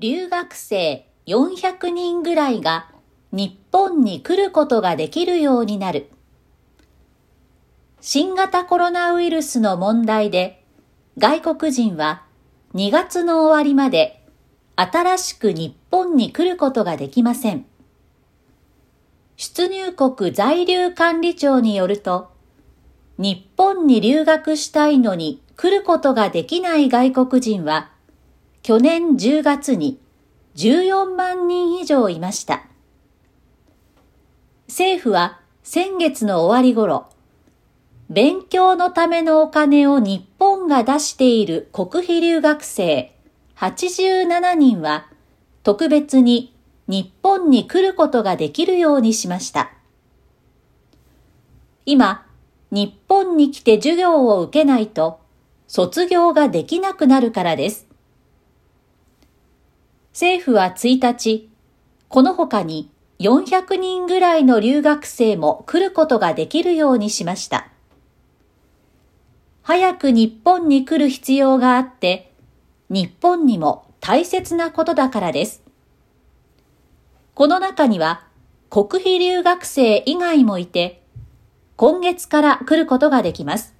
留学生400人ぐらいが日本に来ることができるようになる。新型コロナウイルスの問題で外国人は2月の終わりまで新しく日本に来ることができません。出入国在留管理庁によると、日本に留学したいのに来ることができない外国人は、去年10月に14万人以上いました。政府は先月の終わり頃、勉強のためのお金を日本が出している国費留学生87人は特別に日本に来ることができるようにしました。今、日本に来て授業を受けないと卒業ができなくなるからです。政府は1日、この他に400人ぐらいの留学生も来ることができるようにしました。早く日本に来る必要があって、日本にも大切なことだからです。この中には国費留学生以外もいて、今月から来ることができます。